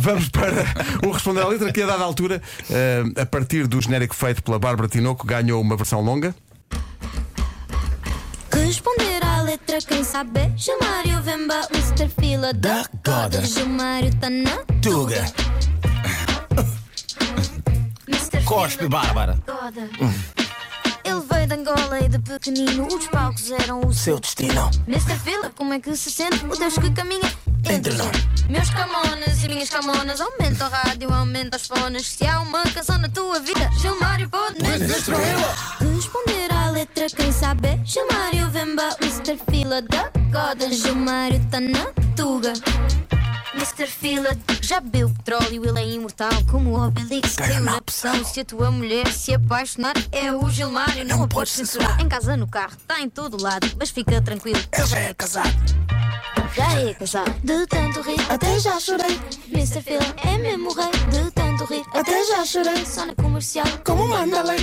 Vamos para o Responder à Letra, que a dada altura, eh, a partir do genérico feito pela Bárbara Tinoco, ganhou uma versão longa. Responder à letra, quem sabe? Gilmário Vemba, Mr. Fila da Goda. Gilmário tá na Tuga. Mr. Cospe, Bárbara. Goda. Veio de Angola e de pequenino os palcos eram o Seu destino. Mr. Fila, como é que se sente? O Deus que caminha entre nós. Meus camonas e minhas camonas, aumenta o rádio, aumenta os fones. Se há uma canção na tua vida, Gilmário pode Responder à letra, quem sabe? Gilmário Vemba, Mr. Fila da Goda. Gilmário tá na Tuga. Mr. Fila já bebeu petróleo, ele é imortal como o Obelix. Tem uma opção: se a tua mulher se apaixonar, é o Gilmário, não, a podes censurar. Em casa, no carro, está em todo lado, mas fica tranquilo. Ele já é casado. Já é casado. De tanto rir, até já chorei. Mr. Fila é mesmo rei. De tanto rir, até já chorei. Só na comercial, Como manda lei.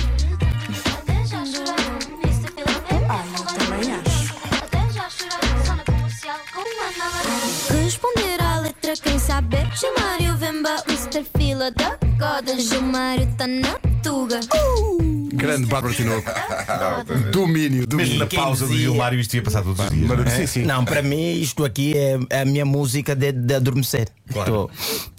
Mr. Fila da Goda. Gilmário tá na Tuga. Grande Bárbara Tinoco. Domínio, Mesmo domínio. na quem pausa do dizia- Gilmário isto ia passar todos os dias. Mara- Sim, sim. Não, para mim isto aqui é, é a minha música de, de adormecer. Claro. Estou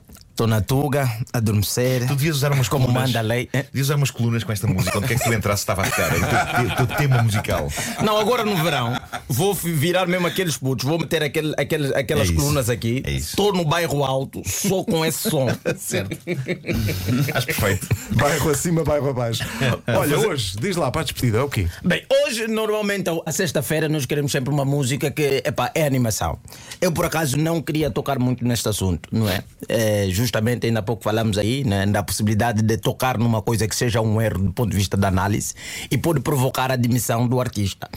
na tuga, adormecer. Tu devias usar umas como colunas. manda a lei. É? Devias usar umas colunas com esta música. Onde quer que tu entrasse estava a. Era o teu, teu- tema musical. Não, agora no verão vou virar mesmo aqueles putos, vou meter aquele, aquele, aquelas É colunas aqui. É. Estou no bairro alto, só com esse som. Certo. Acho perfeito. Bairro acima, bairro abaixo. Olha, hoje, diz lá para a despedida, é o quê? Bem, hoje, normalmente, a sexta-feira, nós queremos sempre uma música que epá, é animação. Eu, por acaso, não queria tocar muito neste assunto, não é? É, justamente, ainda há pouco falamos aí né, da possibilidade de tocar numa coisa que seja um erro do ponto de vista da análise e pode provocar a demissão do artista.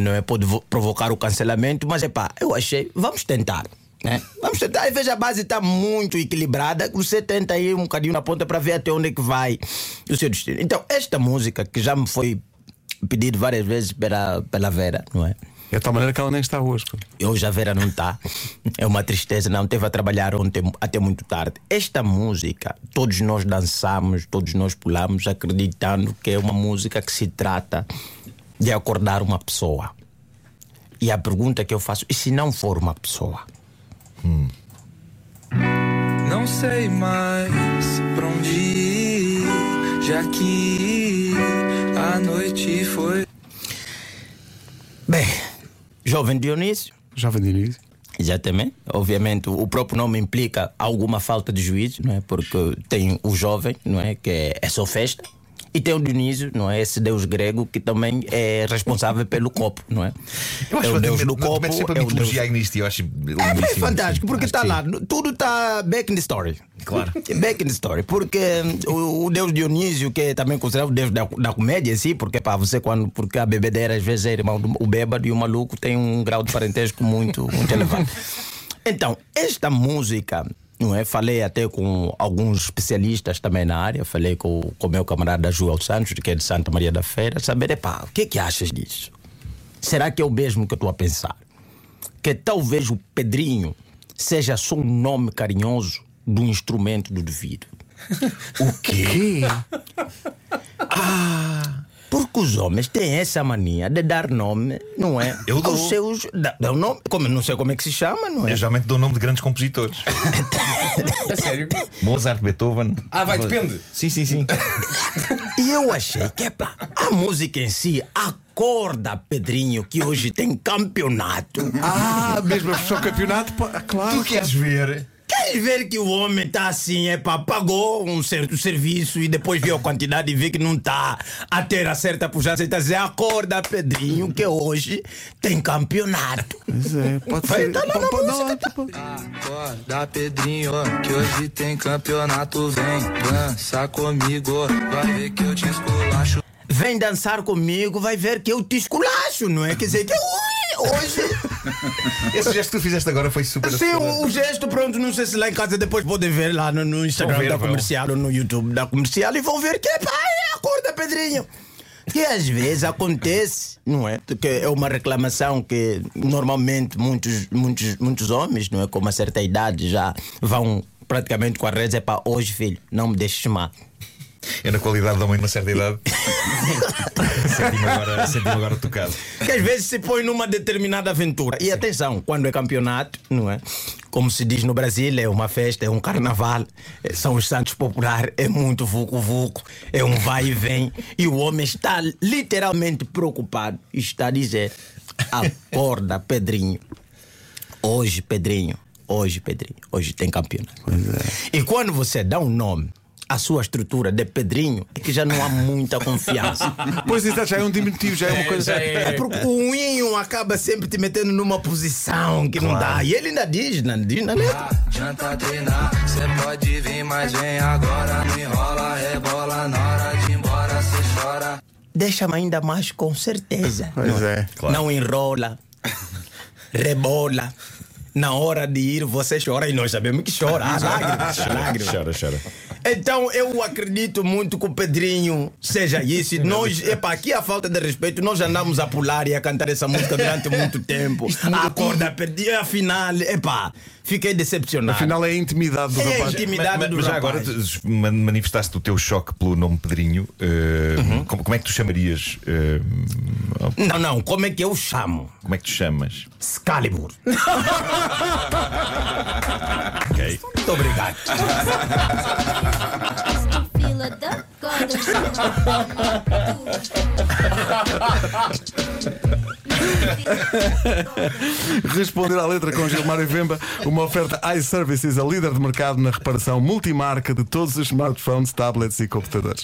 Não é? Pode vo- provocar o cancelamento, mas, epá, eu achei, vamos tentar. Né? Vamos tentar, veja a base está muito equilibrada. Você tenta aí um bocadinho na ponta para ver até onde é que vai o seu destino. Então, esta música que já me foi pedido várias vezes pela, pela Vera, não é? É de tal maneira que ela nem está hoje. Hoje a Vera não está. É uma tristeza, não teve a trabalhar ontem até muito tarde. Esta música, todos nós dançamos, todos nós pulamos, acreditando que é uma música que se trata de acordar uma pessoa. E a pergunta que eu faço, e se não for uma pessoa? Não sei mais pra onde ir, já que a noite foi. Jovem Dionísio, Jovem Diniz. Exatamente. Obviamente, o próprio nome implica alguma falta de juízo, não é? Porque tem o jovem, não é? Que é, é só festa. E tem o Dionísio, não é? Esse deus grego que também é responsável pelo copo, não é? Eu acho é o deus do copo. É o deus... nisto. Eu acho É, fantástico, sim. porque está lá, sim. tudo está back in the story. Claro. Back in the story. Porque hum, o, o deus Dionísio, que é também considerado o deus da, da comédia em si, porque para você, quando. Porque a bebedeira às vezes é irmão do o bêbado e o maluco tem um grau de parentesco muito, muito elevado. Então, esta música. Não é? Falei até com alguns especialistas também na área, falei com, com o meu camarada João Santos, que é de Santa Maria da Feira, saber, epá, o que é que achas disso? Será que é o mesmo que eu estou a pensar? que talvez o Pedrinho seja só um nome carinhoso do instrumento do devido. O quê? Porque os homens têm essa mania de dar nome, não é? Eu dou. Aos seus. Dá, um nome, como, não sei como é que se chama, não é? Eu geralmente dou o nome de grandes compositores. A sério? Mozart, Beethoven. Ah, vai, depende. Sim, sim, sim. E eu achei que epá, a música em si acorda, Pedrinho, que hoje tem campeonato. Ah, mesmo a fechar o campeonato? claro. tu queres ver? Queres ver que o homem está assim, é pá, pagou um certo serviço e depois viu a quantidade e vê que não está a ter a certa pujança e a dizer, acorda, Pedrinho, que hoje tem campeonato. Pois é, pode Vai, ser. tá lá na não, música, tipo, Acorda, Pedrinho, que hoje tem campeonato. Vem dançar comigo, vai ver que eu te esculacho. Vem dançar comigo, vai ver que eu te esculacho, não é? Quer dizer, que ui, hoje. Esse gesto que tu fizeste agora foi super Sim, o, o gesto, pronto, não sei se lá em casa depois podem ver lá no, no Instagram ver, da vão. comercial ou no YouTube da comercial e vão ver que é pá, é, acorda, Pedrinho. Que às vezes acontece, não é? Que é uma reclamação que normalmente muitos, muitos, muitos homens, não é? Com uma certa idade já vão praticamente com a rede, é para hoje, filho, não me deixes mal. Eu, na qualidade de homem de uma certa idade, senti-me agora, senti agora tocado. Que às vezes se põe numa determinada aventura. E atenção, quando é campeonato, não é? Como se diz no Brasil, é uma festa, é um carnaval, é- são os Santos Popular, é muito vucu-vucu, é um vai e vem. E o homem está literalmente preocupado. e Está a dizer: acorda, Pedrinho. Hoje, Pedrinho, hoje, Pedrinho, hoje tem campeonato. E quando você dá um nome à sua estrutura de Pedrinho, é que já não há muita confiança. Pois isso já é um diminutivo, já é uma coisa. já É é. porque o Inho acaba sempre te metendo numa posição que não dá. E ele ainda diz, não diz na letra. Adianta treinar, cê pode vir, mas vem agora. Não enrola, rebola, na hora de ir embora, cê chora. Deixa-me ainda mais com certeza. Pois é. Não enrola, rebola. Na hora de ir, você chora e nós sabemos que chora. Ah, lágrimas, lágrimas. Chora, chora. Então eu acredito muito que o Pedrinho seja isso. E Nós, epa, aqui a falta de respeito, nós andamos a pular e a cantar essa música durante muito tempo. Acorda, perdi, afinal, epa, fiquei decepcionado. Afinal é a intimidade do É rapaz. intimidade. Intimidade mas, do mas já rapaz. agora manifestaste o teu choque pelo nome Pedrinho. eh, Uhum. como, como é que tu chamarias? eh, Não, não, como é que eu chamo? como é que tu chamas? Excalibur. Muito obrigado. Responder à letra com Gilmar e Vemba, uma oferta iServices, a líder de mercado na reparação multimarca de todos os smartphones, tablets e computadores.